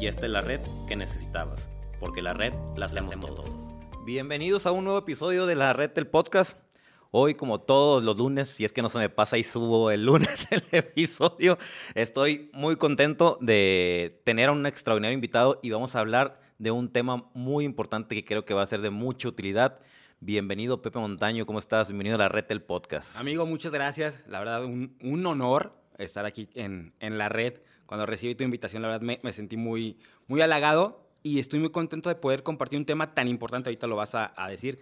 y esta es la red que necesitabas, porque la red la hacemos todos. Bienvenidos a un nuevo episodio de la red del podcast. Hoy, como todos los lunes, si es que no se me pasa y subo el lunes el episodio, estoy muy contento de tener a un extraordinario invitado y vamos a hablar de un tema muy importante que creo que va a ser de mucha utilidad. Bienvenido, Pepe Montaño, ¿cómo estás? Bienvenido a la red del podcast. Amigo, muchas gracias. La verdad, un, un honor estar aquí en, en la red cuando recibí tu invitación, la verdad me, me, sentí muy, muy halagado y estoy muy contento de poder compartir un tema tan importante, ahorita lo vas a, a decir,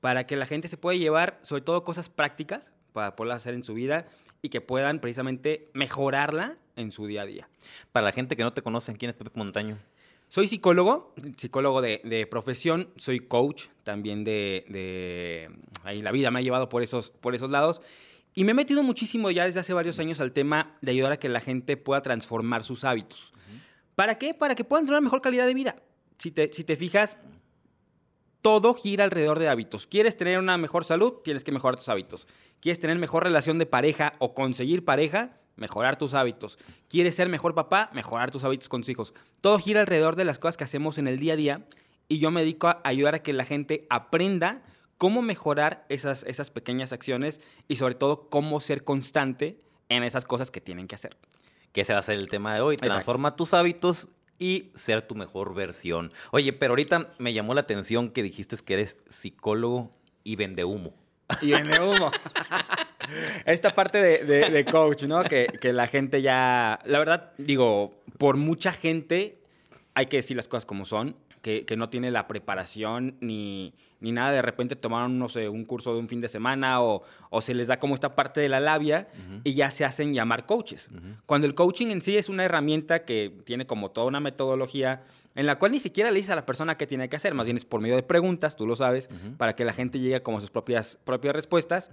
para que la gente se pueda llevar sobre todo cosas prácticas para poderlas hacer en su vida y que puedan precisamente mejorarla en su día a día. Para la gente que no te conoce, ¿quién es Pepe Montaño? Soy psicólogo, psicólogo de, de profesión, soy coach también de, de, Ahí la vida me ha llevado por esos, por esos lados. Y me he metido muchísimo ya desde hace varios años al tema de ayudar a que la gente pueda transformar sus hábitos. Uh -huh. ¿Para qué? Para que puedan tener una mejor calidad de vida. Si te, si te fijas, todo gira alrededor de hábitos. ¿Quieres tener una mejor salud? Tienes que mejorar tus hábitos. ¿Quieres tener mejor relación de pareja o conseguir pareja? Mejorar tus hábitos. ¿Quieres ser mejor papá? Mejorar tus hábitos con tus hijos. Todo gira alrededor de las cosas que hacemos en el día a día y yo me dedico a ayudar a que la gente aprenda cómo mejorar esas, esas pequeñas acciones y sobre todo cómo ser constante en esas cosas que tienen que hacer. Que ese va a ser el tema de hoy. Transforma Exacto. tus hábitos y ser tu mejor versión. Oye, pero ahorita me llamó la atención que dijiste que eres psicólogo y vende humo. Y vende humo. Esta parte de, de, de coach, ¿no? Que, que la gente ya... La verdad, digo, por mucha gente hay que decir las cosas como son que, que, no tiene la preparación ni, ni, nada. De repente tomaron, no sé, un curso de un fin de semana o, o se les da como esta parte de la labia uh -huh. y ya se hacen llamar coaches. Uh -huh. Cuando el coaching en sí es una herramienta que tiene como toda una metodología en la cual ni siquiera le dices a la persona qué tiene que hacer, más bien es por medio de preguntas, tú lo sabes, uh -huh. para que la gente llegue como a sus propias, propias respuestas.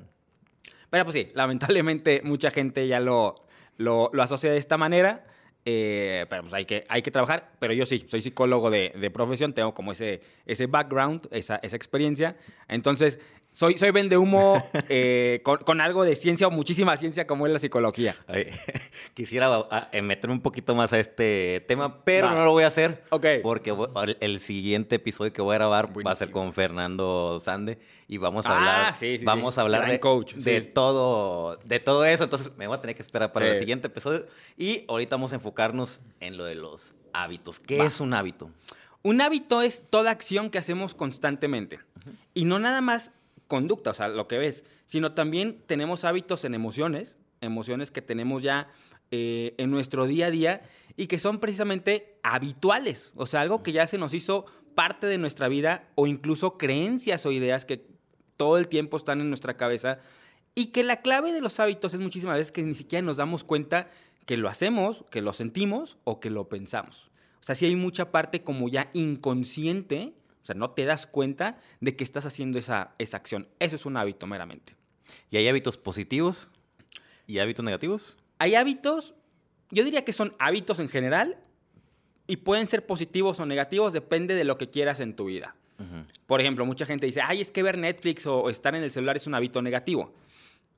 Pero pues sí, lamentablemente mucha gente ya lo, lo, lo asocia de esta manera. Eh, pero pues hay que, hay que trabajar. Pero yo sí, soy psicólogo de, de profesión, tengo como ese, ese background, esa, esa experiencia. Entonces, soy, soy vende humo eh, con, con, algo de ciencia o muchísima ciencia como es la psicología. Ay, quisiera meterme un poquito más a este tema, pero va. no lo voy a hacer. Okay. Porque el siguiente episodio que voy a grabar Buenísimo. va a ser con Fernando Sande y vamos a hablar, ah, sí, sí, vamos sí. a hablar Gran de, coach, de todo, de todo eso. Entonces me voy a tener que esperar para el siguiente episodio y ahorita vamos a enfocarnos en lo de los hábitos. ¿Qué va. es un hábito? Un hábito es toda acción que hacemos constantemente. Uh -huh. Y no nada más conducta, o sea, lo que ves, sino también tenemos hábitos en emociones, emociones que tenemos ya eh, en nuestro día a día y que son precisamente habituales, o sea, algo que ya se nos hizo parte de nuestra vida o incluso creencias o ideas que todo el tiempo están en nuestra cabeza y que la clave de los hábitos es muchísimas veces que ni siquiera nos damos cuenta que lo hacemos, que lo sentimos o que lo pensamos. O sea, sí hay mucha parte como ya inconsciente o sea, no te das cuenta de que estás haciendo esa, esa acción. Eso es un hábito meramente. ¿Y hay hábitos positivos y hábitos negativos? Hay hábitos, yo diría que son hábitos en general y pueden ser positivos o negativos, depende de lo que quieras en tu vida. Uh -huh. Por ejemplo, mucha gente dice, ay, es que ver Netflix o estar en el celular es un hábito negativo.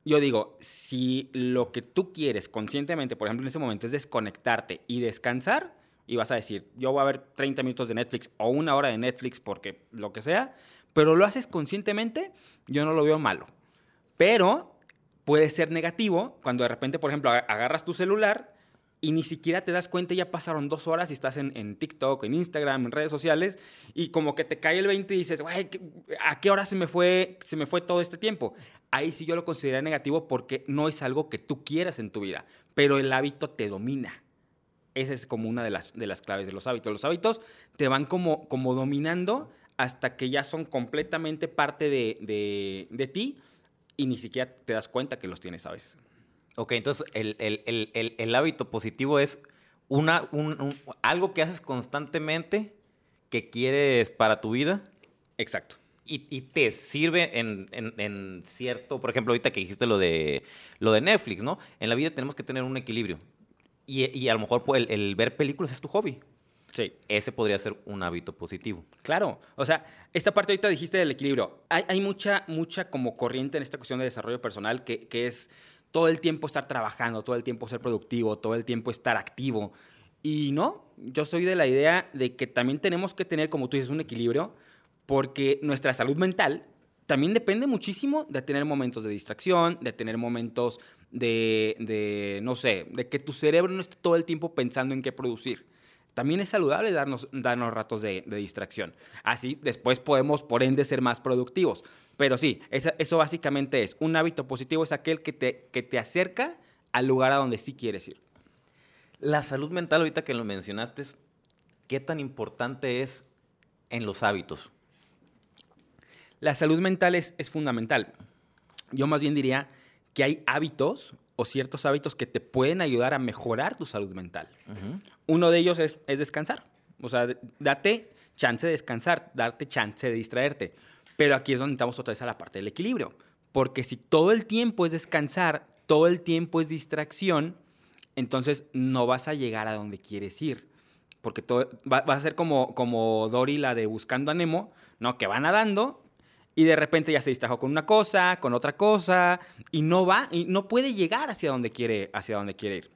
Yo digo, si lo que tú quieres conscientemente, por ejemplo, en ese momento es desconectarte y descansar, y vas a decir, yo voy a ver 30 minutos de Netflix o una hora de Netflix porque lo que sea, pero lo haces conscientemente, yo no lo veo malo. Pero puede ser negativo cuando de repente, por ejemplo, agarras tu celular y ni siquiera te das cuenta, ya pasaron dos horas y estás en, en TikTok, en Instagram, en redes sociales, y como que te cae el 20 y dices, ¿a qué hora se me, fue, se me fue todo este tiempo? Ahí sí yo lo consideraría negativo porque no es algo que tú quieras en tu vida, pero el hábito te domina. Esa es como una de las, de las claves de los hábitos. Los hábitos te van como, como dominando hasta que ya son completamente parte de, de, de ti y ni siquiera te das cuenta que los tienes a veces. Ok, entonces el, el, el, el hábito positivo es una, algo que haces constantemente que quieres para tu vida. Exacto. Y, te sirve en, cierto, por ejemplo, ahorita que dijiste lo de, lo de Netflix, ¿no? En la vida tenemos que tener un equilibrio. Y, a lo mejor pues, el, ver películas es tu hobby. Sí. Ese podría ser un hábito positivo. Claro. O sea, esta parte ahorita dijiste del equilibrio. Hay, mucha, mucha como corriente en esta cuestión de desarrollo personal que, que es todo el tiempo estar trabajando, todo el tiempo ser productivo, todo el tiempo estar activo. Y no, yo soy de la idea de que también tenemos que tener, como tú dices, un equilibrio, porque nuestra salud mental también depende muchísimo de tener momentos de distracción, de tener momentos de, no sé, de que tu cerebro no esté todo el tiempo pensando en qué producir. También es saludable darnos, darnos ratos de, distracción. Así después podemos, por ende, ser más productivos. Pero sí, eso básicamente es. Un hábito positivo es aquel que te, que te acerca al lugar a donde sí quieres ir. La salud mental, ahorita que lo mencionaste, ¿qué tan importante es en los hábitos? La salud mental es, es fundamental. Yo más bien diría que hay hábitos o ciertos hábitos que te pueden ayudar a mejorar tu salud mental. Uno de ellos es, es, descansar. O sea, date chance de descansar, darte chance de distraerte. Pero aquí es donde estamos otra vez a la parte del equilibrio. Porque si todo el tiempo es descansar, todo el tiempo es distracción, entonces no vas a llegar a donde quieres ir. Porque todo, va, a ser como, como Dory, la de Buscando a Nemo, ¿no? Que va nadando y de repente ya se distrajo con una cosa, con otra cosa, y no va, y no puede llegar hacia donde quiere, hacia donde quiere ir.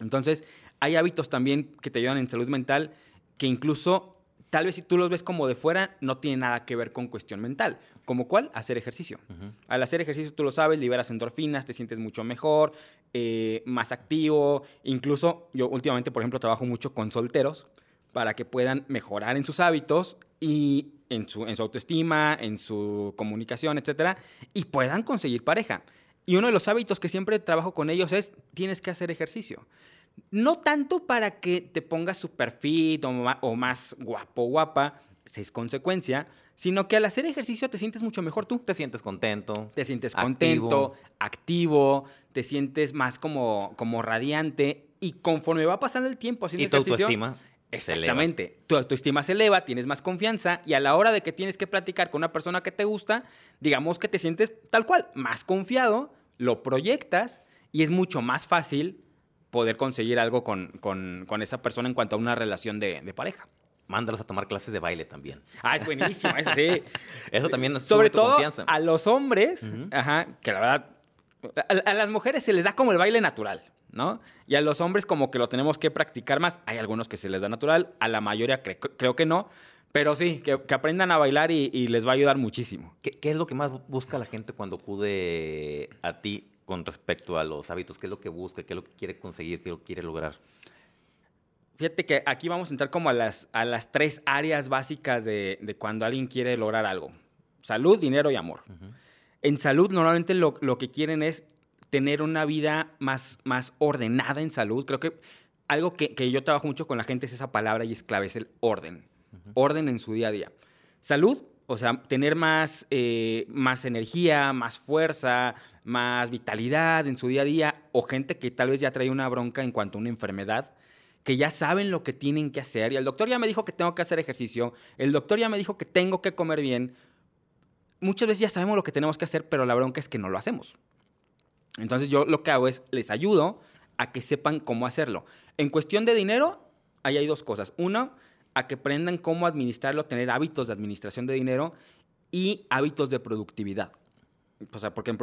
Entonces, hay hábitos también que te ayudan en salud mental que incluso tal vez si tú los ves como de fuera, no tiene nada que ver con cuestión mental. ¿Como cuál? Hacer ejercicio. Al hacer ejercicio, tú lo sabes, liberas endorfinas, te sientes mucho mejor, eh, más activo. Incluso yo últimamente, por ejemplo, trabajo mucho con solteros para que puedan mejorar en sus hábitos y en su, en su autoestima, en su comunicación, etcétera, y puedan conseguir pareja. Y uno de los hábitos que siempre trabajo con ellos es, tienes que hacer ejercicio. No tanto para que te pongas super fit o, más guapo, guapa, es consecuencia, sino que al hacer ejercicio te sientes mucho mejor tú. Te sientes contento. Te sientes contento, activo, te sientes más como, como radiante y conforme va pasando el tiempo haciendo ¿Y tu autoestima? Exactamente. Tu autoestima se eleva, tienes más confianza y a la hora de que tienes que platicar con una persona que te gusta, digamos que te sientes tal cual, más confiado, lo proyectas y es mucho más fácil poder conseguir algo con, con, esa persona en cuanto a una relación de, de, pareja. Mándalos a tomar clases de baile también. Ah, es buenísimo, eso sí. eso también es Sobre todo a los hombres, ajá, que la verdad, a, las mujeres se les da como el baile natural, ¿no? Y a los hombres como que lo tenemos que practicar más. Hay algunos que se les da natural, a la mayoría creo que no. Pero sí, que, aprendan a bailar y, les va a ayudar muchísimo. ¿Qué, ¿Qué, es lo que más busca la gente cuando acude a ti con respecto a los hábitos? ¿Qué es lo que busca? ¿Qué es lo que quiere conseguir? ¿Qué es lo que quiere lograr? Fíjate que aquí vamos a entrar como a las, a las tres áreas básicas de, cuando alguien quiere lograr algo. Salud, dinero y amor. En salud normalmente lo, que quieren es tener una vida más, más ordenada en salud. Creo que algo que, que, yo trabajo mucho con la gente es esa palabra y es clave, es el orden. Orden en su día a día. Salud, o sea, tener más, eh, más energía, más fuerza, más vitalidad en su día a día, o gente que tal vez ya trae una bronca en cuanto a una enfermedad, que ya saben lo que tienen que hacer. Y el doctor ya me dijo que tengo que hacer ejercicio, el doctor ya me dijo que tengo que comer bien. Muchas veces ya sabemos lo que tenemos que hacer, pero la bronca es que no lo hacemos. Entonces yo lo que hago es, les ayudo a que sepan cómo hacerlo. En cuestión de dinero, ahí hay dos cosas. Uno, a que aprendan cómo administrarlo, tener hábitos de administración de dinero y hábitos de productividad. O sea, porque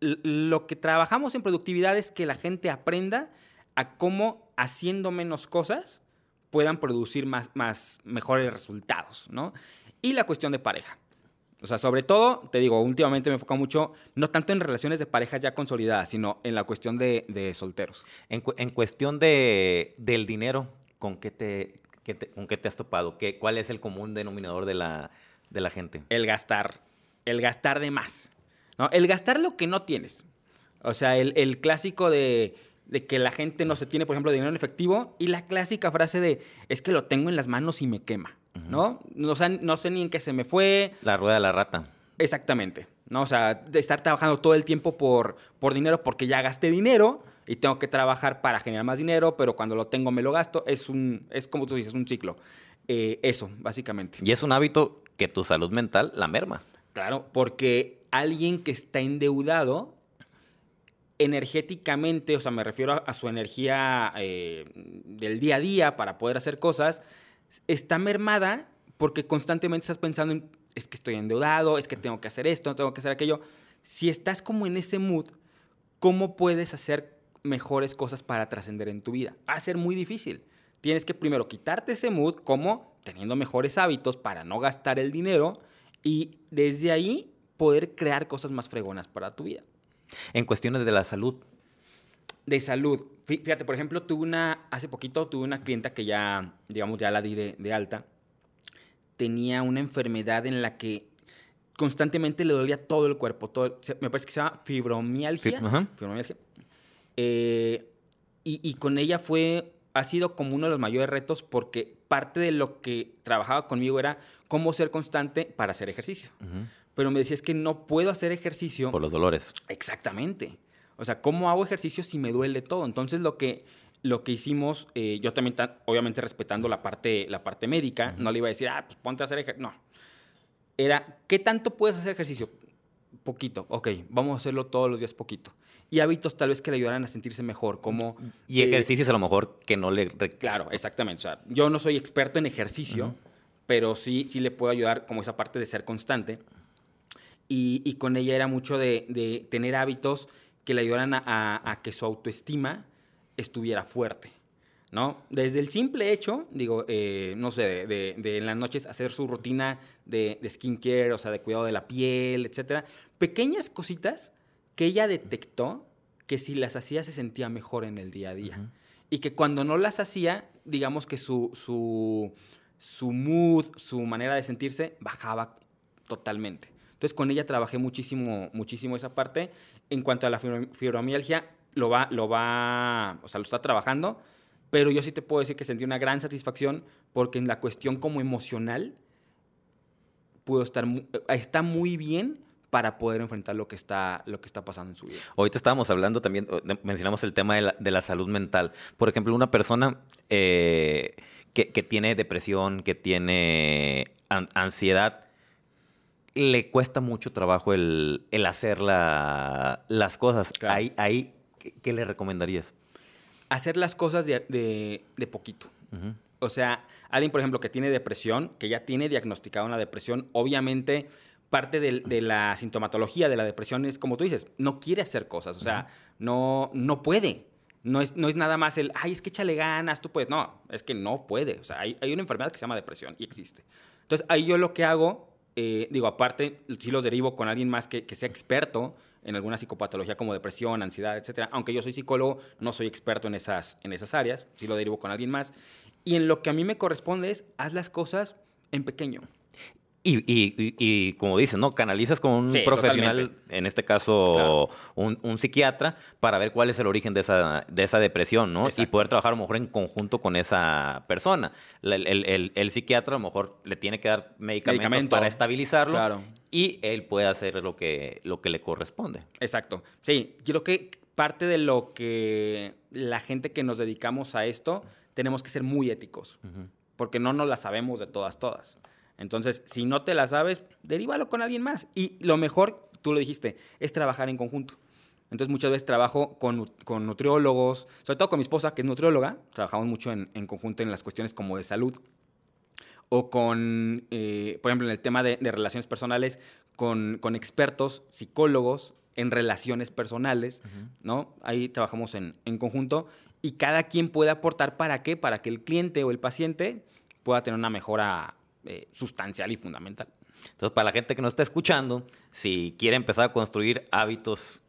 lo que trabajamos en productividad es que la gente aprenda a cómo haciendo menos cosas puedan producir más, más mejores resultados, ¿no? Y la cuestión de pareja. O sea, sobre todo, te digo, últimamente me enfoco mucho, no tanto en relaciones de parejas ya consolidadas, sino en la cuestión de, solteros. En, en cuestión de, del dinero, ¿con qué te, ¿Con qué te has topado? ¿Qué, ¿Cuál es el común denominador de la, de la gente? El gastar. El gastar de más. ¿no? El gastar lo que no tienes. O sea, el, clásico de, que la gente no se tiene, por ejemplo, dinero en efectivo y la clásica frase de es que lo tengo en las manos y me quema. ¿No? No, no sé ni en qué se me fue. La rueda de la rata. Exactamente. ¿no? O sea, de estar trabajando todo el tiempo por, por dinero porque ya gasté dinero y tengo que trabajar para generar más dinero, pero cuando lo tengo me lo gasto. Es, un, es como tú dices, un ciclo. Eh, eso, básicamente. Y es un hábito que tu salud mental la merma. Claro, porque alguien que está endeudado energéticamente, o sea, me refiero a, su energía eh, del día a día para poder hacer cosas, está mermada porque constantemente estás pensando en, es que estoy endeudado, es que tengo que hacer esto, tengo que hacer aquello. Si estás como en ese mood, ¿cómo puedes hacer mejores cosas para trascender en tu vida? Va a ser muy difícil. Tienes que primero quitarte ese mood, como teniendo mejores hábitos para no gastar el dinero y desde ahí poder crear cosas más fregonas para tu vida. En cuestiones de la salud. De salud. Fíjate, por ejemplo, tuve una, hace poquito tuve una clienta que ya, digamos, ya la di de, alta. Tenía una enfermedad en la que constantemente le dolía todo el cuerpo. Todo, me parece que se llama fibromialgia. fibromialgia. Eh, y, y, con ella fue, ha sido como uno de los mayores retos porque parte de lo que trabajaba conmigo era cómo ser constante para hacer ejercicio pero me decía es que no puedo hacer ejercicio. Por los dolores. Exactamente. O sea, ¿cómo hago ejercicio si me duele todo? Entonces lo que, lo que hicimos, eh, yo también, obviamente respetando la parte, la parte médica, no le iba a decir, ah, pues ponte a hacer ejercicio. No. Era, ¿qué tanto puedes hacer ejercicio? Poquito. Ok, vamos a hacerlo todos los días poquito. Y hábitos tal vez que le ayudaran a sentirse mejor, como... Y ejercicios a lo mejor que no le... Claro, exactamente. O sea, yo no soy experto en ejercicio, pero sí, sí le puedo ayudar como esa parte de ser constante. Y, con ella era mucho de, tener hábitos que le ayudaran a, que su autoestima estuviera fuerte. ¿no? Desde el simple hecho, digo, eh, no sé, de, en las noches hacer su rutina de, skincare, o sea, de cuidado de la piel, etcétera. Pequeñas cositas que ella detectó que si las hacía se sentía mejor en el día a día. Y que cuando no las hacía, digamos que su, su, su mood, su manera de sentirse bajaba totalmente. Entonces con ella trabajé muchísimo, muchísimo esa parte. En cuanto a la fibromialgia, lo va, lo va, o sea, lo está trabajando, pero yo sí te puedo decir que sentí una gran satisfacción porque en la cuestión como emocional pudo estar, está muy bien para poder enfrentar lo que está, lo que está pasando en su vida. Ahorita estábamos hablando también, mencionamos el tema de la, salud mental. Por ejemplo, una persona eh, que, tiene depresión, que tiene ansiedad, le cuesta mucho trabajo el, hacer las cosas. Ahí, ahí, ¿qué, le recomendarías? Hacer las cosas de, poquito. O sea, alguien, por ejemplo, que tiene depresión, que ya tiene diagnosticada una depresión, obviamente parte de, la sintomatología de la depresión es, como tú dices, no quiere hacer cosas, o sea, no, no puede. No es, no es nada más el, ay, es que échale ganas, tú puedes. No, es que no puede. O sea, hay, hay una enfermedad que se llama depresión y existe. Entonces, ahí yo lo que hago eh, digo, aparte, sí los derivo con alguien más que, sea experto en alguna psicopatología como depresión, ansiedad, etcétera. Aunque yo soy psicólogo, no soy experto en esas, en esas áreas, sí lo derivo con alguien más. Y en lo que a mí me corresponde es, haz las cosas en pequeño. Y, y, y, como dices, ¿no? Canalizas con un profesional, en este caso un, psiquiatra, para ver cuál es el origen de esa, de esa depresión, ¿no? Y poder trabajar a lo mejor en conjunto con esa persona. El, psiquiatra a lo mejor le tiene que dar medicamentos para estabilizarlo. Claro. Y él puede hacer lo que, lo que le corresponde. Exacto. Sí, creo que parte de lo que la gente que nos dedicamos a esto tenemos que ser muy éticos. Porque no nos la sabemos de todas, todas. Entonces, si no te la sabes, derívalo con alguien más. Y lo mejor, tú lo dijiste, es trabajar en conjunto. Entonces, muchas veces trabajo con, con nutriólogos, sobre todo con mi esposa, que es nutrióloga. Trabajamos mucho en, conjunto en las cuestiones como de salud. O con, eh, por ejemplo, en el tema de, relaciones personales, con, expertos, psicólogos en relaciones personales, ¿no? Ahí trabajamos en, en conjunto y cada quien puede aportar para qué, para que el cliente o el paciente pueda tener una mejora eh, sustancial y fundamental. Entonces, para la gente que nos está escuchando, si quiere empezar a construir hábitos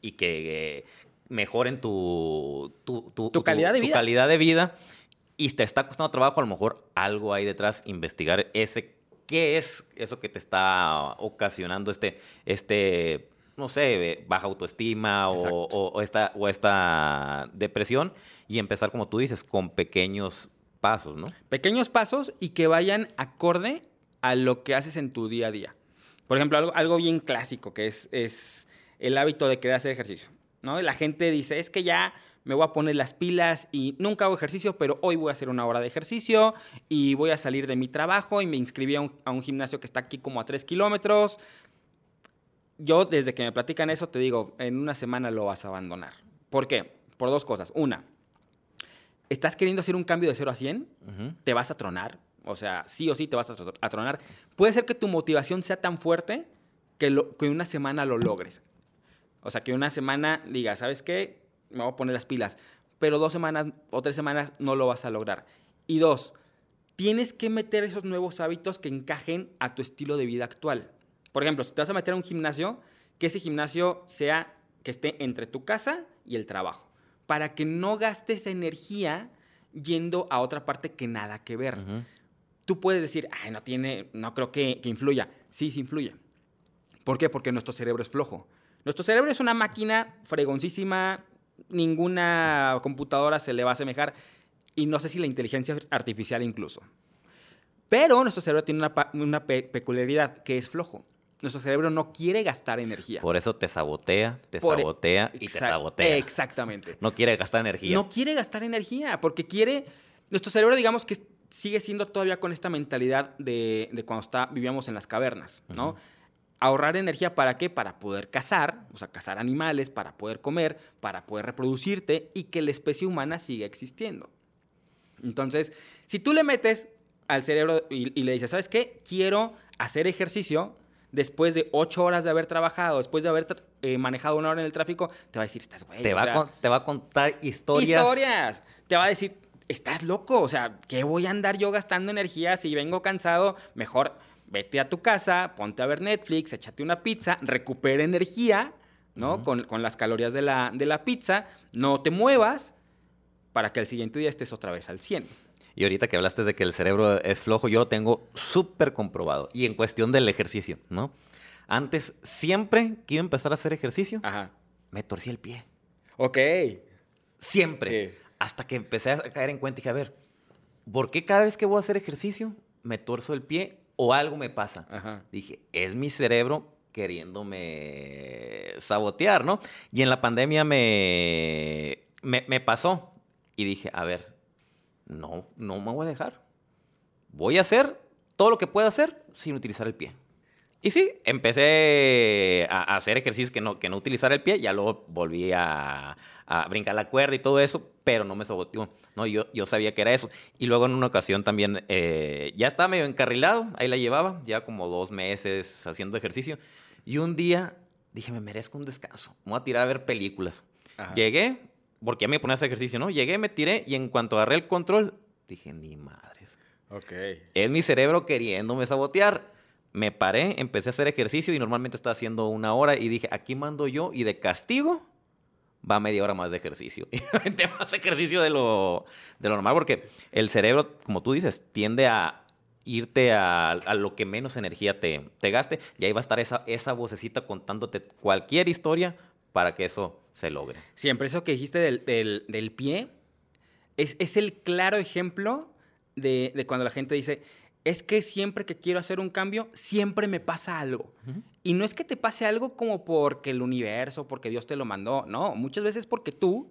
y que eh, mejoren tu, tu, calidad de vida. calidad de vida y te está costando trabajo, a lo mejor algo hay detrás, investigar ese, qué es eso que te está ocasionando este, este no sé, baja autoestima o, esta, o esta depresión y empezar, como tú dices, con pequeños pasos, ¿no? Pequeños pasos y que vayan acorde a lo que haces en tu día a día. Por ejemplo, algo, bien clásico que es, es el hábito de querer hacer ejercicio. ¿no? La gente dice, es que ya me voy a poner las pilas y nunca hago ejercicio, pero hoy voy a hacer una hora de ejercicio y voy a salir de mi trabajo y me inscribí a un, gimnasio que está aquí como a tres kilómetros. Yo, desde que me platican eso, te digo, en una semana lo vas a abandonar. ¿Por qué? Por dos cosas. Una, estás queriendo hacer un cambio de 0 a 100, te vas a tronar. O sea, sí o sí te vas a, tronar. Puede ser que tu motivación sea tan fuerte que, lo, que una semana lo logres. O sea, que una semana digas, ¿sabes qué? Me voy a poner las pilas. Pero dos semanas o tres semanas no lo vas a lograr. Y dos, tienes que meter esos nuevos hábitos que encajen a tu estilo de vida actual. Por ejemplo, si te vas a meter a un gimnasio, que ese gimnasio sea que esté entre tu casa y el trabajo, para que no gastes energía yendo a otra parte que nada que ver. Tú puedes decir, ay, no tiene, no creo que, que influya. Sí, sí influye. ¿Por qué? Porque nuestro cerebro es flojo. Nuestro cerebro es una máquina fregoncísima, ninguna computadora se le va a asemejar y no sé si la inteligencia artificial incluso. Pero nuestro cerebro tiene una, peculiaridad que es flojo. Nuestro cerebro no quiere gastar energía. Por eso te sabotea, te e sabotea y te sabotea. Exactamente. No quiere gastar energía. No quiere gastar energía porque quiere... Nuestro cerebro, digamos que sigue siendo todavía con esta mentalidad de, cuando está, vivíamos en las cavernas, ¿no? Ahorrar energía para qué? Para poder cazar, o sea, cazar animales, para poder comer, para poder reproducirte y que la especie humana siga existiendo. Entonces, si tú le metes al cerebro y, le dices, ¿sabes qué? Quiero hacer ejercicio después de ocho horas de haber trabajado, después de haber eh, manejado una hora en el tráfico, te va a decir, estás güey. Te, va te va a contar historias. Historias. Te va a decir, estás loco. O sea, ¿qué voy a andar yo gastando energía si vengo cansado? Mejor vete a tu casa, ponte a ver Netflix, échate una pizza, recupera energía, ¿no? con, las calorías de la, de la pizza, no te muevas para que al siguiente día estés otra vez al 100. Y ahorita que hablaste de que el cerebro es flojo, yo lo tengo súper comprobado. Y en cuestión del ejercicio, ¿no? Antes, siempre que iba a empezar a hacer ejercicio, me torcí el pie. Ok. Siempre. Hasta que empecé a caer en cuenta y dije, a ver, ¿por qué cada vez que voy a hacer ejercicio me torzo el pie o algo me pasa. Dije, es mi cerebro queriéndome sabotear, ¿no? Y en la pandemia me, me, pasó y dije, a ver, no, no me voy a dejar. Voy a hacer todo lo que pueda hacer sin utilizar el pie. Y sí, empecé a hacer ejercicios que no, que no utilizar el pie, ya luego volví a, a brincar la cuerda y todo eso, pero no me saboteó. No, yo, yo sabía que era eso. Y luego en una ocasión también, eh, ya estaba medio encarrilado, ahí la llevaba, ya como dos meses haciendo ejercicio. Y un día dije, me merezco un descanso, me voy a tirar a ver películas. Llegué, porque ya me ponía a hacer ejercicio, ¿no? Llegué, me tiré y en cuanto agarré el control, dije, ni madres. Ok. Es mi cerebro queriéndome sabotear. Me paré, empecé a hacer ejercicio y normalmente estaba haciendo una hora y dije, aquí mando yo y de castigo va media hora más de ejercicio. Y más ejercicio de lo, de lo normal, porque el cerebro, como tú dices, tiende a irte a, lo que menos energía te, te, gaste. Y ahí va a estar esa, esa vocecita contándote cualquier historia para que eso se logre. Siempre eso que dijiste del, pie es, es, el claro ejemplo de, de cuando la gente dice, es que siempre que quiero hacer un cambio, siempre me pasa algo. Y no es que te pase algo como porque el universo, porque Dios te lo mandó, no, muchas veces porque tú,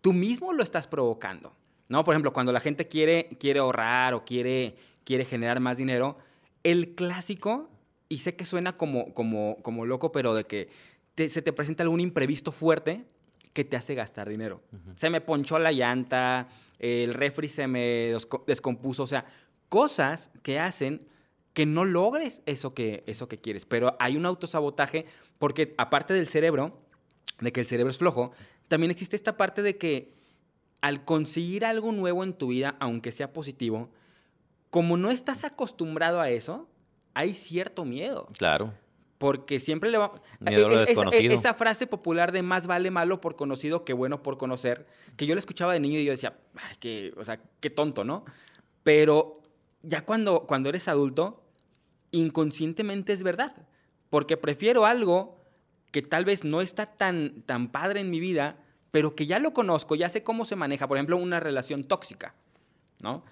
tú mismo lo estás provocando. ¿No? Por ejemplo, cuando la gente quiere, quiere ahorrar o quiere, quiere generar más dinero, el clásico, y sé que suena como, como, como loco, pero de que se te presenta algún imprevisto fuerte que te hace gastar dinero. Se me ponchó la llanta, el refri se me descompuso, o sea, cosas que hacen que no logres eso que, eso que quieres. Pero hay un autosabotaje porque aparte del cerebro, de que el cerebro es flojo, también existe esta parte de que al conseguir algo nuevo en tu vida, aunque sea positivo, como no estás acostumbrado a eso, hay cierto miedo. Claro. Porque siempre le va... Miedo a lo desconocido. Esa, frase popular de más vale malo por conocido que bueno por conocer, que yo la escuchaba de niño y yo decía, que, o sea, qué tonto, ¿no? Pero ya cuando, cuando eres adulto, inconscientemente es verdad. Porque prefiero algo que tal vez no está tan, tan padre en mi vida, pero que ya lo conozco, ya sé cómo se maneja. Por ejemplo, una relación tóxica, ¿no?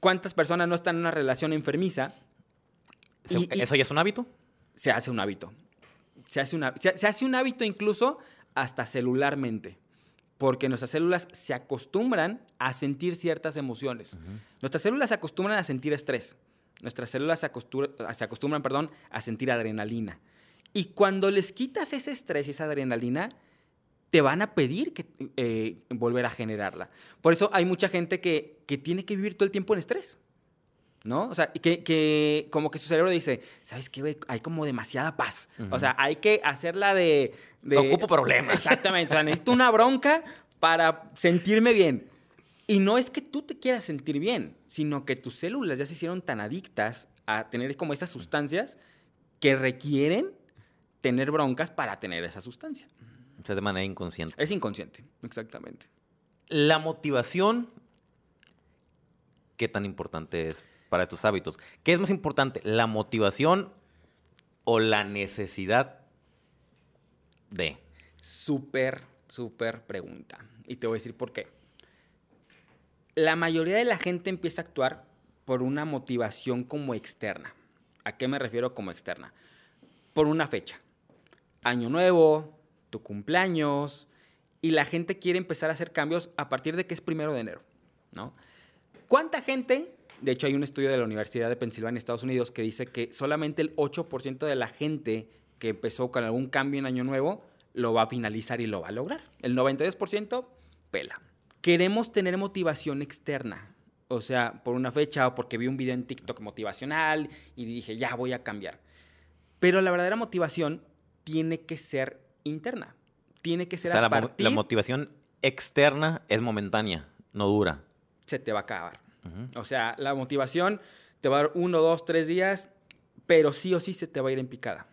¿Cuántas personas no están en una relación enfermiza? ¿Eso ya es un hábito? Se hace un hábito. Se hace, una, se, hace un hábito incluso hasta celularmente, porque nuestras células se acostumbran a sentir ciertas emociones. Nuestras células se acostumbran a sentir estrés. Nuestras células se, acostumbran, perdón, a sentir adrenalina. Y cuando les quitas ese estrés y esa adrenalina, te van a pedir que, eh, volver a generarla. Por eso hay mucha gente que, que tiene que vivir todo el tiempo en estrés. ¿No? O sea, que, que, como que su cerebro dice, ¿sabes qué, güey? Hay como demasiada paz. O sea, hay que hacerla de... de... Ocupo problemas. Exactamente. O sea, necesito una bronca para sentirme bien. Y no es que tú te quieras sentir bien, sino que tus células ya se hicieron tan adictas a tener como esas sustancias que requieren tener broncas para tener esa sustancia. O sea, de manera inconsciente. Es inconsciente, exactamente. La motivación, ¿qué tan importante es? Para estos hábitos. ¿Qué es más importante, la motivación o la necesidad de? Súper, súper pregunta. Y te voy a decir por qué. La mayoría de la gente empieza a actuar por una motivación como externa. ¿A qué me refiero como externa? Por una fecha. Año nuevo, tu cumpleaños, y la gente quiere empezar a hacer cambios a partir de que es primero de enero, ¿no? ¿Cuánta gente de hecho, hay un estudio de la Universidad de Pensilvania, Estados Unidos, que dice que solamente el 8% de la gente que empezó con algún cambio en Año Nuevo lo va a finalizar y lo va a lograr. El 92% pela. Queremos tener motivación externa. O sea, por una fecha o porque vi un video en TikTok motivacional y dije, ya voy a cambiar. Pero la verdadera motivación tiene que ser interna. Tiene que ser o sea, la, la motivación externa es momentánea, no dura. Se te va a acabar. O sea, la motivación te va a dar uno, dos, tres días, pero sí o sí se te va a ir en picada.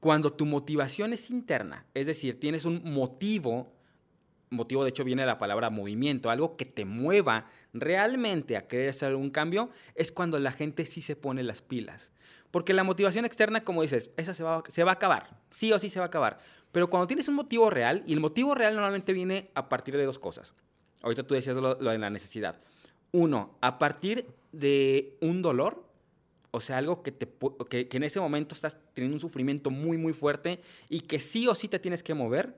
Cuando tu motivación es interna, es decir, tienes un motivo, motivo de hecho viene de la palabra movimiento, algo que te mueva realmente a querer hacer algún cambio, es cuando la gente sí se pone las pilas. Porque la motivación externa, como dices, esa se va, se va a acabar, sí o sí se va a acabar. Pero cuando tienes un motivo real, y el motivo real normalmente viene a partir de dos cosas. Ahorita tú decías lo de la necesidad. Uno, a partir de un dolor, o sea, algo que, te, que, en ese momento estás teniendo un sufrimiento muy, muy fuerte y que sí o sí te tienes que mover,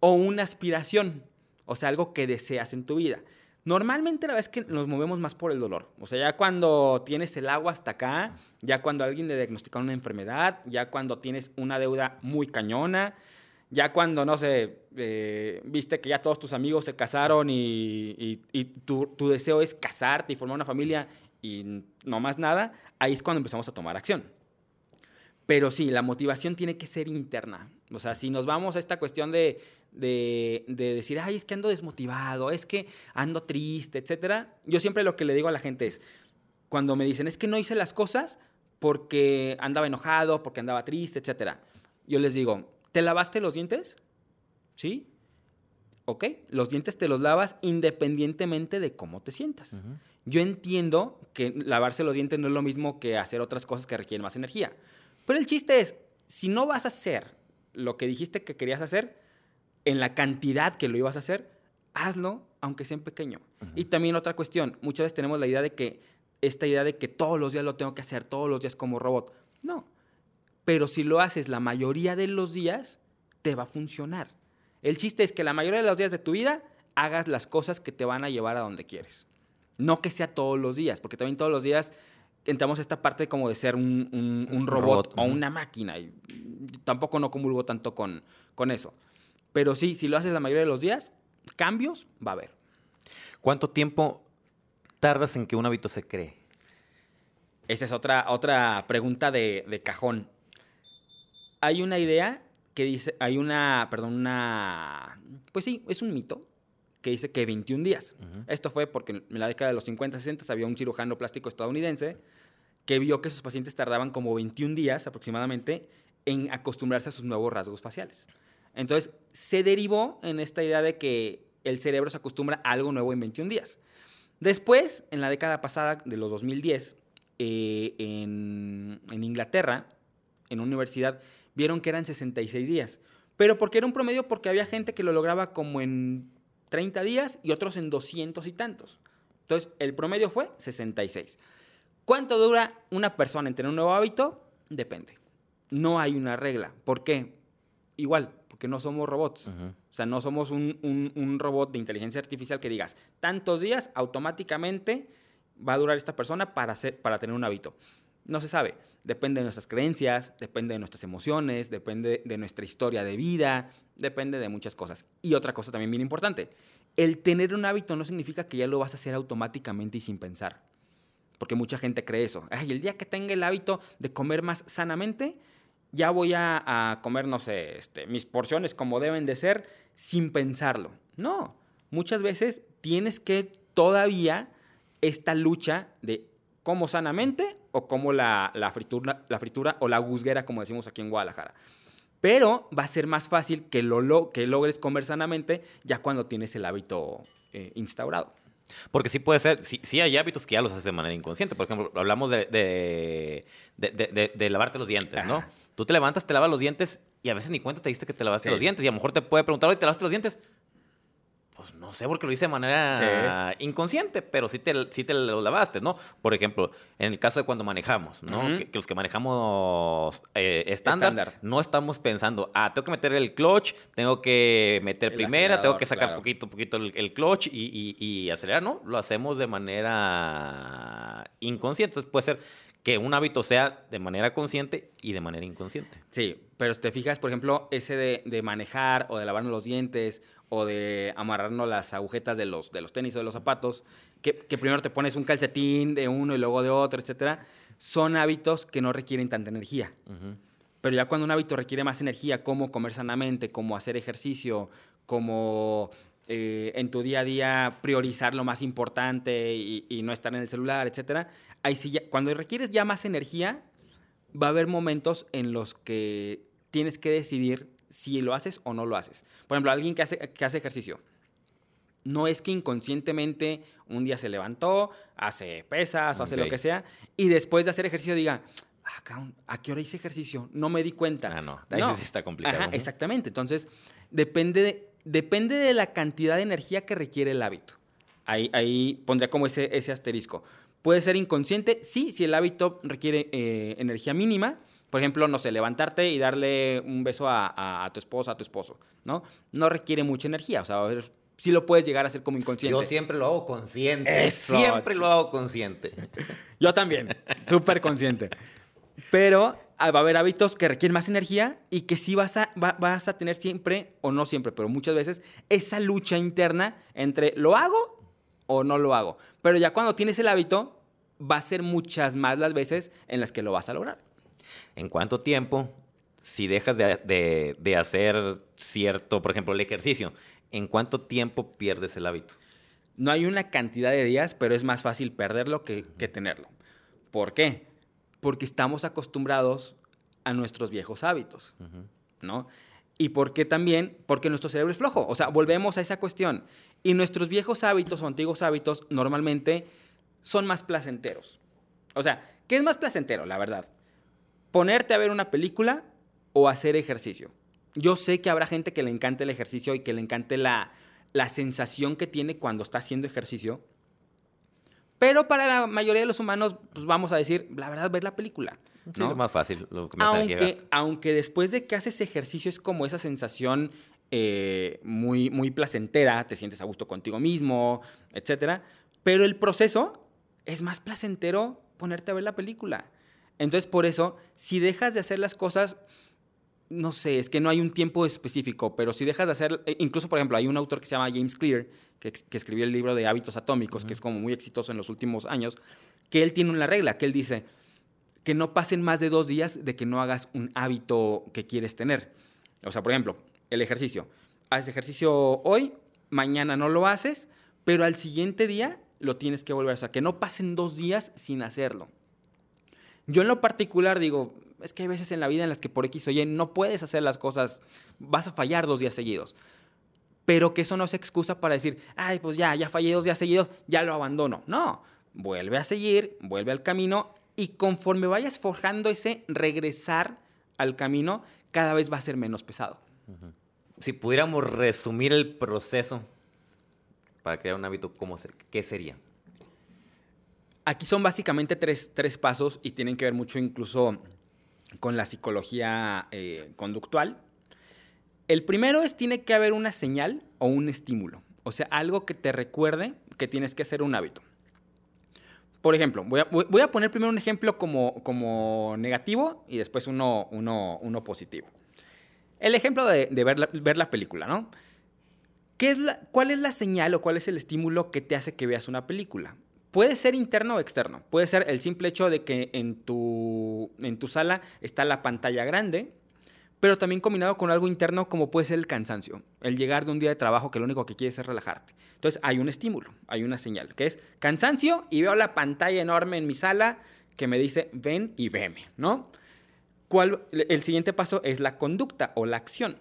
o una aspiración, o sea, algo que deseas en tu vida. Normalmente la vez que nos movemos más por el dolor. O sea, ya cuando tienes el agua hasta acá, ya cuando alguien le diagnostica una enfermedad, ya cuando tienes una deuda muy cañona, ya cuando, no sé, eh, viste que ya todos tus amigos se casaron y, tu, deseo es casarte y formar una familia y no más nada, ahí es cuando empezamos a tomar acción. Pero sí, la motivación tiene que ser interna. O sea, si nos vamos a esta cuestión de, de, de, decir, ay, es que ando desmotivado, es que ando triste, etcétera, yo siempre lo que le digo a la gente es, cuando me dicen, es que no hice las cosas porque andaba enojado, porque andaba triste, etcétera, yo les digo, ¿Te lavaste los dientes? ¿Sí? Ok, los dientes te los lavas independientemente de cómo te sientas. Yo entiendo que lavarse los dientes no es lo mismo que hacer otras cosas que requieren más energía. Pero el chiste es, si no vas a hacer lo que dijiste que querías hacer, en la cantidad que lo ibas a hacer, hazlo aunque sea en pequeño. Y también otra cuestión, muchas veces tenemos la idea de que, esta idea de que todos los días lo tengo que hacer, todos los días como robot. No, pero si lo haces la mayoría de los días, te va a funcionar. El chiste es que la mayoría de los días de tu vida hagas las cosas que te van a llevar a donde quieres. No que sea todos los días, porque también todos los días entramos a esta parte como de ser un, robot, o una máquina. Y tampoco no comulgo tanto con, con eso. Pero sí, si lo haces la mayoría de los días, cambios va a haber. ¿Cuánto tiempo tardas en que un hábito se cree? Esa es otra, otra pregunta de, de cajón hay una idea que dice, hay una, perdón, una, pues sí, es un mito que dice que 21 días. Esto fue porque en la década de los 50, 60 había un cirujano plástico estadounidense que vio que sus pacientes tardaban como 21 días aproximadamente en acostumbrarse a sus nuevos rasgos faciales. Entonces, se derivó en esta idea de que el cerebro se acostumbra a algo nuevo en 21 días. Después, en la década pasada de los 2010, eh, en, en Inglaterra, en una universidad, vieron que eran 66 días. Pero porque era un promedio, porque había gente que lo lograba como en 30 días y otros en 200 y tantos. Entonces, el promedio fue 66. ¿Cuánto dura una persona en tener un nuevo hábito? Depende. No hay una regla. ¿Por qué? Igual, porque no somos robots. O sea, no somos un, un, robot de inteligencia artificial que digas, tantos días automáticamente va a durar esta persona para, hacer, para tener un hábito. No se sabe. Depende de nuestras creencias, depende de nuestras emociones, depende de nuestra historia de vida, depende de muchas cosas. Y otra cosa también bien importante, el tener un hábito no significa que ya lo vas a hacer automáticamente y sin pensar. Porque mucha gente cree eso. Ay, el día que tenga el hábito de comer más sanamente, ya voy a, sé, este, mis porciones como deben de ser sin pensarlo. No, muchas veces tienes que todavía esta lucha de cómo sanamente o como la, fritura, la fritura o la guzguera, como decimos aquí en Guadalajara. Pero va a ser más fácil que, lo, que logres comer sanamente ya cuando tienes el hábito eh, instaurado. Porque sí puede ser, sí, hay hábitos que ya los haces de manera inconsciente. Por ejemplo, hablamos de, de, lavarte los dientes, ¿no? Tú te levantas, te lavas los dientes y a veces ni cuenta te diste que te lavaste los dientes. Y a lo mejor te puede preguntar, oye, ¿te lavaste los dientes? Pues no sé porque lo hice de manera inconsciente, pero sí te, sí te lo lavaste, ¿no? Por ejemplo, en el caso de cuando manejamos, ¿no? que, los que manejamos eh, estándar, no estamos pensando, ah, tengo que meter el clutch, tengo que meter primera, tengo que sacar poquito, poquito el, clutch y, y, acelerar, ¿no? Lo hacemos de manera inconsciente. Entonces puede ser que un hábito sea de manera consciente y de manera inconsciente. Sí, pero te fijas, por ejemplo, ese de, de manejar o de lavarnos los dientes o de amarrarnos las agujetas de los, de los tenis o de los zapatos, que, primero te pones un calcetín de uno y luego de otro, etcétera, son hábitos que no requieren tanta energía. Pero ya cuando un hábito requiere más energía, como comer sanamente, como hacer ejercicio, como eh, en tu día a día priorizar lo más importante y, no estar en el celular, etcétera, ahí sí cuando requieres ya más energía, va a haber momentos en los que tienes que decidir si lo haces o no lo haces. Por ejemplo, alguien que hace, que hace ejercicio. No es que inconscientemente un día se levantó, hace pesas o hace lo que sea, y después de hacer ejercicio diga, ah, ¿a qué hora hice ejercicio? No me di cuenta. Ah, no, ahí sí está complicado. Exactamente. Entonces, depende de, depende de la cantidad de energía que requiere el hábito. Ahí, ahí pondría como ese, ese asterisco. Puede ser inconsciente, sí, si el hábito requiere eh, energía mínima, por ejemplo, no sé, levantarte y darle un beso a, tu esposa, a tu esposo, ¿no? No requiere mucha energía, o sea, sí lo puedes llegar a hacer como inconsciente. Yo siempre lo hago consciente. Siempre lo hago consciente. Yo también, súper consciente. Pero ah, va a haber hábitos que requieren más energía y que sí vas a, vas a tener siempre, o no siempre, pero muchas veces, esa lucha interna entre lo hago o no lo hago. Pero ya cuando tienes el hábito, va a ser muchas más las veces en las que lo vas a lograr. ¿En cuánto tiempo, si dejas de, hacer cierto, por ejemplo, el ejercicio, en cuánto tiempo pierdes el hábito? No hay una cantidad de días, pero es más fácil perderlo que, tenerlo. ¿Por qué? Porque estamos acostumbrados a nuestros viejos hábitos, ¿no? ¿Y por qué también? Porque nuestro cerebro es flojo. O sea, volvemos a esa cuestión. Y nuestros viejos hábitos o antiguos hábitos normalmente son más placenteros. O sea, ¿qué es más placentero, la verdad? Ponerte a ver una película o hacer ejercicio. Yo sé que habrá gente que le encante el ejercicio y que le encante la, sensación que tiene cuando está haciendo ejercicio. Pero para la mayoría de los humanos, pues vamos a decir, la verdad, ver la película. ¿no? es más fácil, lo que aunque, aunque después de que haces ejercicio es como esa sensación eh, muy, muy placentera, te sientes a gusto contigo mismo, etc. Pero el proceso es más placentero ponerte a ver la película. Entonces, por eso, si dejas de hacer las cosas, no sé, es que no hay un tiempo específico, pero si dejas de hacer, eh, incluso por ejemplo, hay un autor que se llama James Clear, que, escribió el libro de hábitos atómicos, que es como muy exitoso en los últimos años, que él tiene una regla, que él dice que no pasen más de dos días de que no hagas un hábito que quieres tener. O sea, por ejemplo, el ejercicio. Haces ejercicio hoy, mañana no lo haces, pero al siguiente día lo tienes que volver a hacer. Que no pasen dos días sin hacerlo. Yo en lo particular digo, es que hay veces en la vida en las que por X o Y no puedes hacer las cosas, vas a fallar dos días seguidos. Pero que eso no es excusa para decir, ay, pues ya, ya fallé dos días seguidos, ya lo abandono. No, vuelve a seguir, vuelve al camino y conforme vayas forjando ese regresar al camino, cada vez va a ser menos pesado. Si pudiéramos resumir el proceso para crear un hábito, ¿cómo ¿qué sería? Aquí son básicamente tres, pasos y tienen que ver mucho incluso con la psicología eh, conductual. El primero es tiene que haber una señal o un estímulo. O sea, algo que te recuerde que tienes que hacer un hábito. Por ejemplo, voy a, poner primero un ejemplo como, como negativo y después uno, uno, uno positivo. El ejemplo de, ver, la, ver, la, película, ¿no? ¿Qué es la, ¿Cuál es la señal o cuál es el estímulo que te hace que veas una película? Puede ser interno o externo. Puede ser el simple hecho de que en tu, en tu sala está la pantalla grande pero también combinado con algo interno como puede ser el cansancio, el llegar de un día de trabajo que lo único que quieres es relajarte. Entonces hay un estímulo, hay una señal, que es cansancio y veo la pantalla enorme en mi sala que me dice ven y veme, ¿no? ¿Cuál, el siguiente paso es la conducta o la acción.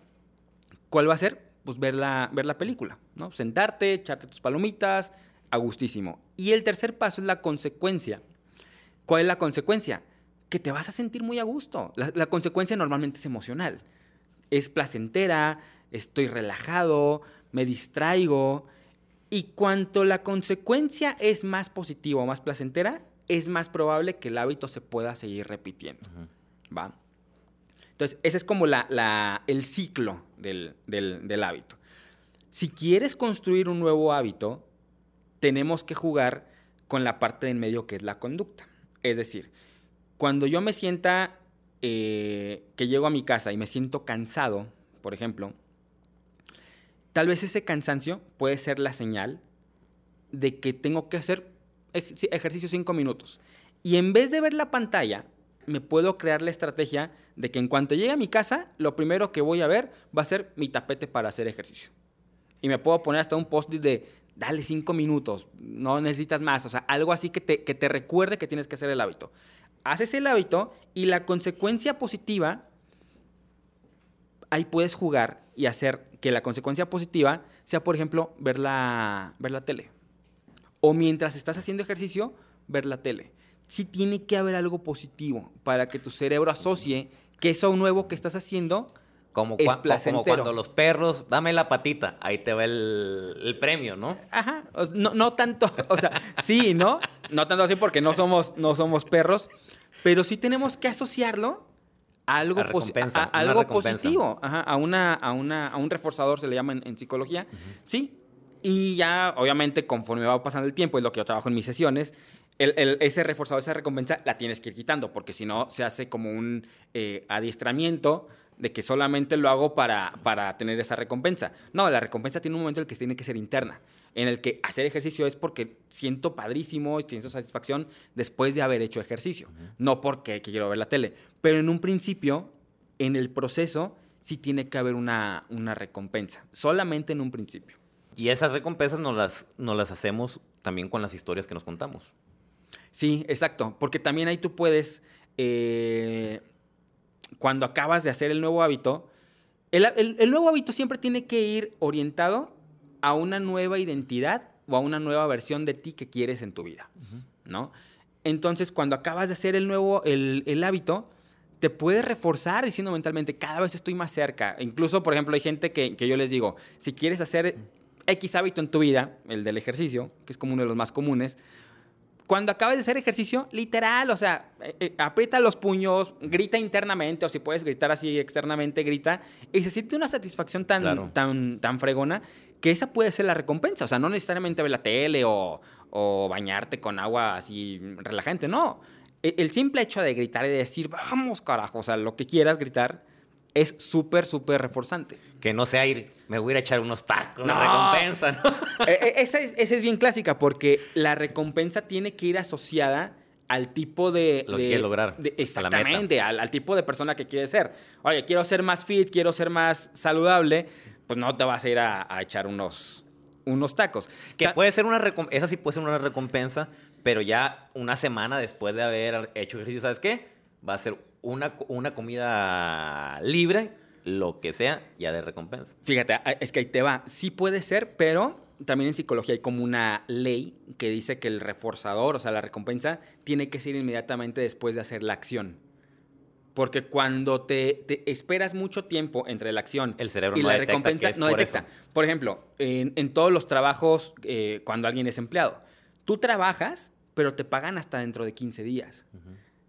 ¿Cuál va a ser? Pues ver la, ver la película, ¿no? Sentarte, echarte tus palomitas, a gustísimo. Y el tercer paso es la consecuencia. ¿Cuál es la consecuencia? que te vas a sentir muy a gusto. La, consecuencia normalmente es emocional. Es placentera, estoy relajado, me distraigo. Y cuanto la consecuencia es más positiva o más placentera, es más probable que el hábito se pueda seguir repitiendo. ¿Va? Entonces, ese es como la, el ciclo del, del hábito. Si quieres construir un nuevo hábito, tenemos que jugar con la parte del medio que es la conducta. Es decir, cuando yo me sienta eh, que llego a mi casa y me siento cansado, por ejemplo, tal vez ese cansancio puede ser la señal de que tengo que hacer ejercicio cinco minutos. Y en vez de ver la pantalla, me puedo crear la estrategia de que en cuanto llegue a mi casa, lo primero que voy a ver va a ser mi tapete para hacer ejercicio. Y me puedo poner hasta un post-it de, dale cinco minutos, no necesitas más. O sea, algo así que te, que te recuerde que tienes que hacer el hábito haces el hábito y la consecuencia positiva, ahí puedes jugar y hacer que la consecuencia positiva sea, por ejemplo, ver la, ver la tele. O mientras estás haciendo ejercicio, ver la tele. Sí tiene que haber algo positivo para que tu cerebro asocie que eso nuevo que estás haciendo como, es como cuando los perros, dame la patita, ahí te va el, premio, ¿no? Ajá, no, no, tanto, o sea, sí, ¿no? No tanto así porque no somos, no somos perros, pero sí tenemos que asociarlo a algo, a, algo positivo, a, una, a, una, a un reforzador se le llama en, psicología, sí. Y ya, obviamente, conforme va pasando el tiempo, es lo que yo trabajo en mis sesiones, el, ese reforzador, esa recompensa, la tienes que ir quitando, porque si no, se hace como un eh, adiestramiento de que solamente lo hago para, para tener esa recompensa. No, la recompensa tiene un momento en el que tiene que ser interna en el que hacer ejercicio es porque siento padrísimo y siento satisfacción después de haber hecho ejercicio, no porque quiero ver la tele. Pero en un principio, en el proceso, sí tiene que haber una, una recompensa, solamente en un principio. Y esas recompensas nos las, las hacemos también con las historias que nos contamos. Sí, exacto, porque también ahí tú puedes, eh, cuando acabas de hacer el nuevo hábito, el, el, nuevo hábito siempre tiene que ir orientado a una nueva identidad o a una nueva versión de ti que quieres en tu vida, ¿no? Entonces, cuando acabas de hacer el nuevo, el, hábito, te puedes reforzar diciendo mentalmente, cada vez estoy más cerca. Incluso, por ejemplo, hay gente que, que, yo les digo, si quieres hacer X hábito en tu vida, el del ejercicio, que es como uno de los más comunes, cuando acabas de hacer ejercicio, literal, o sea, eh, eh, aprieta los puños, grita internamente, o si puedes gritar así externamente, grita, y se siente una satisfacción tan, tan, tan fregona que esa puede ser la recompensa. O sea, no necesariamente ver la tele o, o bañarte con agua así relajante, no. E, el simple hecho de gritar y de decir, vamos, carajo, o sea, lo que quieras gritar, es súper, súper reforzante. Que no sea ir, me voy a ir a echar unos tacos, no. recompensa, ¿no? E, e, esa, es, esa, es, bien clásica porque la recompensa tiene que ir asociada al tipo de... Lo que quieres lograr. exactamente, al, al, tipo de persona que quieres ser. Oye, quiero ser más fit, quiero ser más saludable, pues no te vas a ir a, echar unos, unos tacos. Que puede ser una recompensa, esa sí puede ser una recompensa, pero ya una semana después de haber hecho ejercicio, ¿sabes qué? Va a ser una, una comida libre, lo que sea, ya de recompensa. Fíjate, es que ahí te va. Sí puede ser, pero también en psicología hay como una ley que dice que el reforzador, o sea, la recompensa, tiene que ser inmediatamente después de hacer la acción. Porque cuando te, esperas mucho tiempo entre la acción el cerebro y no la recompensa, no por detecta. Por ejemplo, en, todos los trabajos, eh, cuando alguien es empleado, tú trabajas, pero te pagan hasta dentro de 15 días.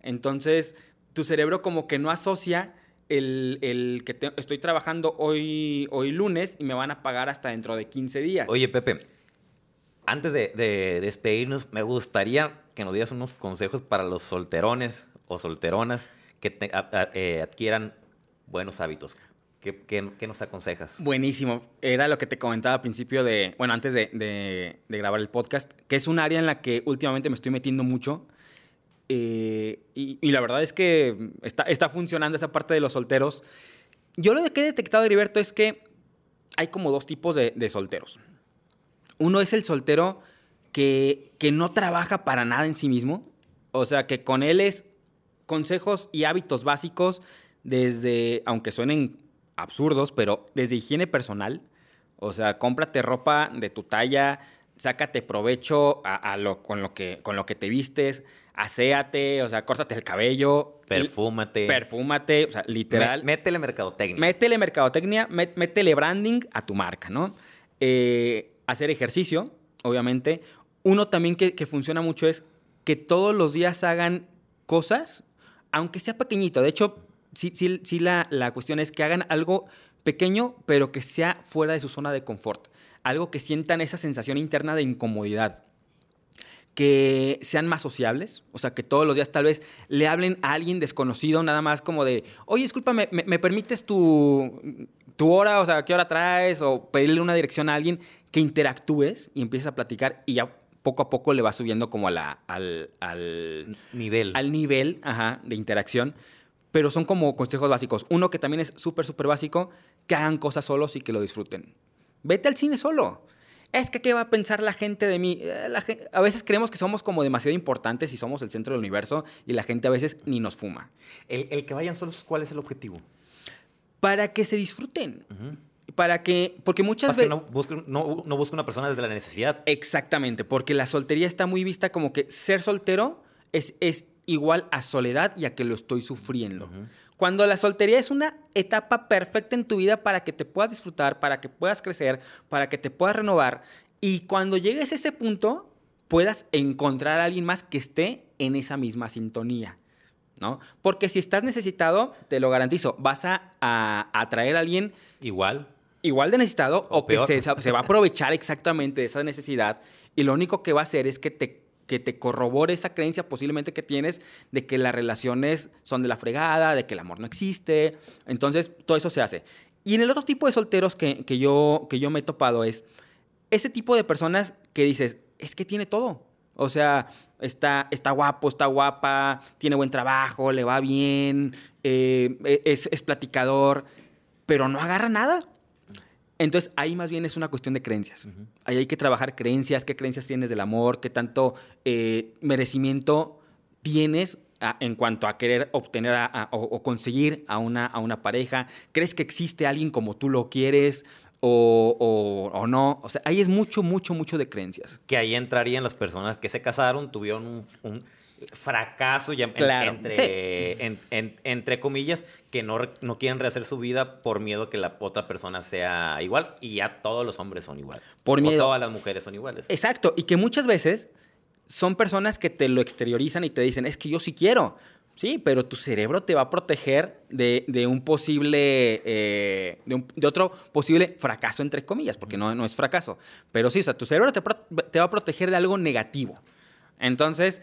Entonces, tu cerebro como que no asocia el, el que te- estoy trabajando hoy, hoy lunes y me van a pagar hasta dentro de 15 días. Oye, Pepe, antes de, de despedirnos, me gustaría que nos dieras unos consejos para los solterones o solteronas que te- a- a- eh, adquieran buenos hábitos. ¿Qué, qué- qué nos aconsejas? Buenísimo. Era lo que te comentaba al principio de, bueno, antes de, de- de grabar el podcast, que es un área en la que últimamente me estoy metiendo mucho. Eh, y, la verdad es que está, está funcionando esa parte de los solteros. Yo lo que he detectado, Heriberto, es que hay como dos tipos de, de solteros. Uno es el soltero que, que no trabaja para nada en sí mismo. O sea, que con él es consejos y hábitos básicos desde, aunque suenen absurdos, pero desde higiene personal. O sea, cómprate ropa de tu talla, sácate provecho a, a lo, con, lo que, con lo que te vistes, aséate, o sea, córtate el cabello. Perfúmate. Perfúmate, o sea, literal. Mé- métele mercadotecnia. Métele mercadotecnia, mé- métele branding a tu marca, ¿no? Eh, hacer ejercicio, obviamente. Uno también que, que funciona mucho es que todos los días hagan cosas, aunque sea pequeñito. De hecho, sí, sí, sí la, la cuestión es que hagan algo pequeño, pero que sea fuera de su zona de confort. Algo que sientan esa sensación interna de incomodidad que sean más sociables, o sea, que todos los días tal vez le hablen a alguien desconocido, nada más como de, oye, discúlpame, ¿me, me permites tu, tu hora? O sea, ¿qué hora traes? O pedirle una dirección a alguien que interactúes y empieces a platicar y ya poco a poco le va subiendo como a la, al, al, Nivel. al nivel ajá, de interacción. Pero son como consejos básicos. Uno que también es súper, súper básico, que hagan cosas solos y que lo disfruten. Vete al cine solo. Es que, ¿qué va a pensar la gente de mí? Eh, la a veces creemos que somos como demasiado importantes y somos el centro del universo y la gente a veces ni nos fuma. El, el que vayan solos, ¿cuál es el objetivo? Para que se disfruten. Para que, porque muchas veces... no busca, no, una persona desde la necesidad. Exactamente, porque la soltería está muy vista como que ser soltero es, es igual a soledad y a que lo estoy sufriendo. Cuando la soltería es una etapa perfecta en tu vida para que te puedas disfrutar, para que puedas crecer, para que te puedas renovar y cuando llegues a ese punto puedas encontrar a alguien más que esté en esa misma sintonía. ¿No? Porque si estás necesitado, te lo garantizo, vas a, a atraer a alguien Igual. igual de necesitado O o, que se, se va a aprovechar exactamente de esa necesidad y lo único que va a hacer es que te, que te corrobore esa creencia posiblemente que tienes de que las relaciones son de la fregada, de que el amor no existe. Entonces, todo eso se hace. Y en el otro tipo de solteros que, que yo, que yo me he topado es ese tipo de personas que dices, es que tiene todo. O sea, está, está guapo, está guapa, tiene buen trabajo, le va bien, eh, es, es platicador, pero no agarra nada. Entonces ahí más bien es una cuestión de creencias. Ahí hay que trabajar creencias, qué creencias tienes del amor, qué tanto eh, merecimiento tienes a- en cuanto a querer obtener a- a- o, o conseguir a una, a una pareja. ¿Crees que existe alguien como tú lo quieres o, o- o no? O sea, ahí es mucho, mucho, mucho de creencias. Que ahí entrarían las personas que se casaron, tuvieron un, un fracaso, ya Claro, entre, sí. en- en- entre comillas, que no, no quieren rehacer su vida por miedo que la otra persona sea igual. Y ya todos los hombres son iguales. Por O miedo. todas las mujeres son iguales. Exacto, y que muchas veces son personas que te lo exteriorizan y te dicen, es que yo sí quiero. Sí, pero tu cerebro te va a proteger de, de un posible, eh, de, un- de otro posible fracaso, entre comillas, porque no, no es fracaso. Pero sí, o sea, tu cerebro te, pro- te va a proteger de algo negativo. Entonces,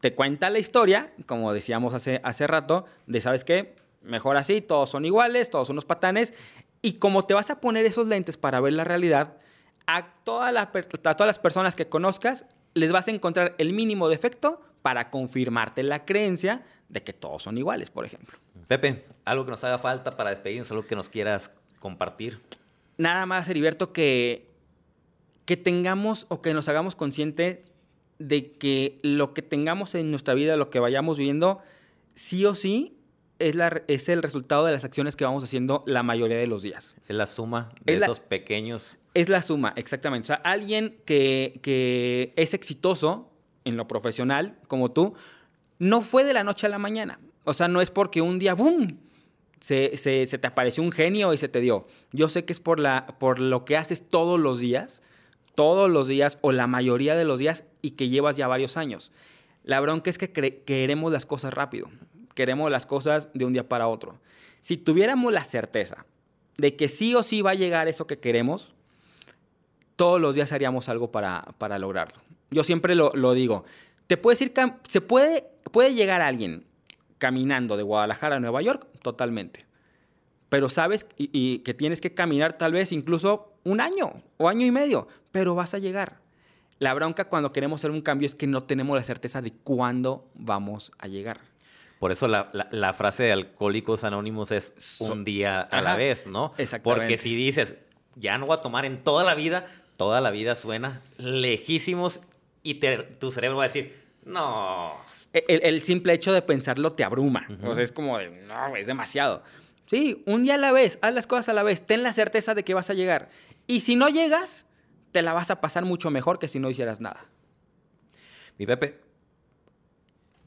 te cuenta la historia, como decíamos hace, hace rato, de, ¿sabes qué? Mejor así, todos son iguales, todos son unos patanes. Y como te vas a poner esos lentes para ver la realidad, a, toda la a todas las personas que conozcas les vas a encontrar el mínimo defecto para confirmarte la creencia de que todos son iguales, por ejemplo. Pepe, algo que nos haga falta para despedirnos, algo que nos quieras compartir. Nada más, Heriberto, que, que tengamos o que nos hagamos consciente de que lo que tengamos en nuestra vida, lo que vayamos viviendo, sí o sí es, la, es el resultado de las acciones que vamos haciendo la mayoría de los días. Es la suma de Es la- esos pequeños. Es la suma, exactamente. O sea, alguien que, que es exitoso en lo profesional, como tú, no fue de la noche a la mañana. O sea, no es porque un día, ¡boom! Se, se- se te apareció un genio y se te dio. Yo sé que es por, la, por lo que haces todos los días, todos los días o la mayoría de los días y que llevas ya varios años. La bronca es que queremos las cosas rápido. queremos las cosas de un día para otro. Si tuviéramos la certeza de que sí o sí va a llegar eso que queremos, todos los días haríamos algo para, para lograrlo. Yo siempre lo, lo digo. Te puedes ir, se puede, puede llegar alguien caminando de Guadalajara a Nueva York, totalmente. Pero sabes y, que tienes que caminar tal vez incluso un año o año y medio, pero vas a llegar. La bronca cuando queremos hacer un cambio es que no tenemos la certeza de cuándo vamos a llegar. Por eso la, la, frase de Alcohólicos Anónimos es un día a la vez, ¿no? Exactamente. Porque si dices, ya no voy a tomar en toda la vida, toda la vida suena lejísimos y tu cerebro va a decir, no. El, simple hecho de pensarlo te abruma. O sea, es como de, no, es demasiado. Sí, un día a la vez, haz las cosas a la vez, ten la certeza de que vas a llegar. Y si no llegas, te la vas a pasar mucho mejor que si no hicieras nada. Mi Pepe,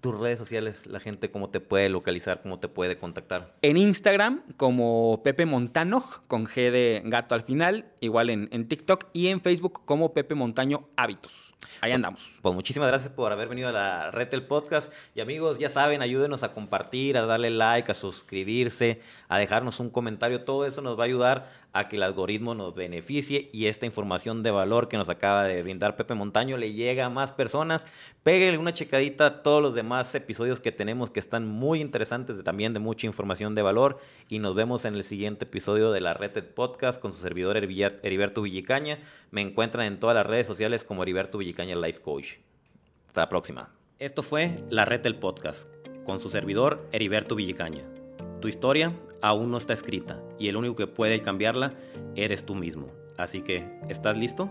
tus redes sociales, la gente cómo te puede localizar, cómo te puede contactar. En Instagram como Pepe Montano, con G de gato al final, igual en, en TikTok y en Facebook como Pepe Montaño Hábitos. Ahí andamos. Pues muchísimas gracias por haber venido a la red del podcast. Y amigos, ya saben, ayúdenos a compartir, a darle like, a suscribirse, a dejarnos un comentario. Todo eso nos va a ayudar a que el algoritmo nos beneficie y esta información de valor que nos acaba de brindar Pepe Montaño le llega a más personas. Pégale una checadita a todos los demás episodios que tenemos que están muy interesantes, también de mucha información de valor. Y nos vemos en el siguiente episodio de la Red del Podcast con su servidor Heriberto Villicaña. Me encuentran en todas las redes sociales como Heriberto Villicaña Life Coach. Hasta la próxima. Esto fue La Red del Podcast con su servidor Heriberto Villicaña. Tu historia aún no está escrita y el único que puede cambiarla eres tú mismo. Así que, ¿estás listo?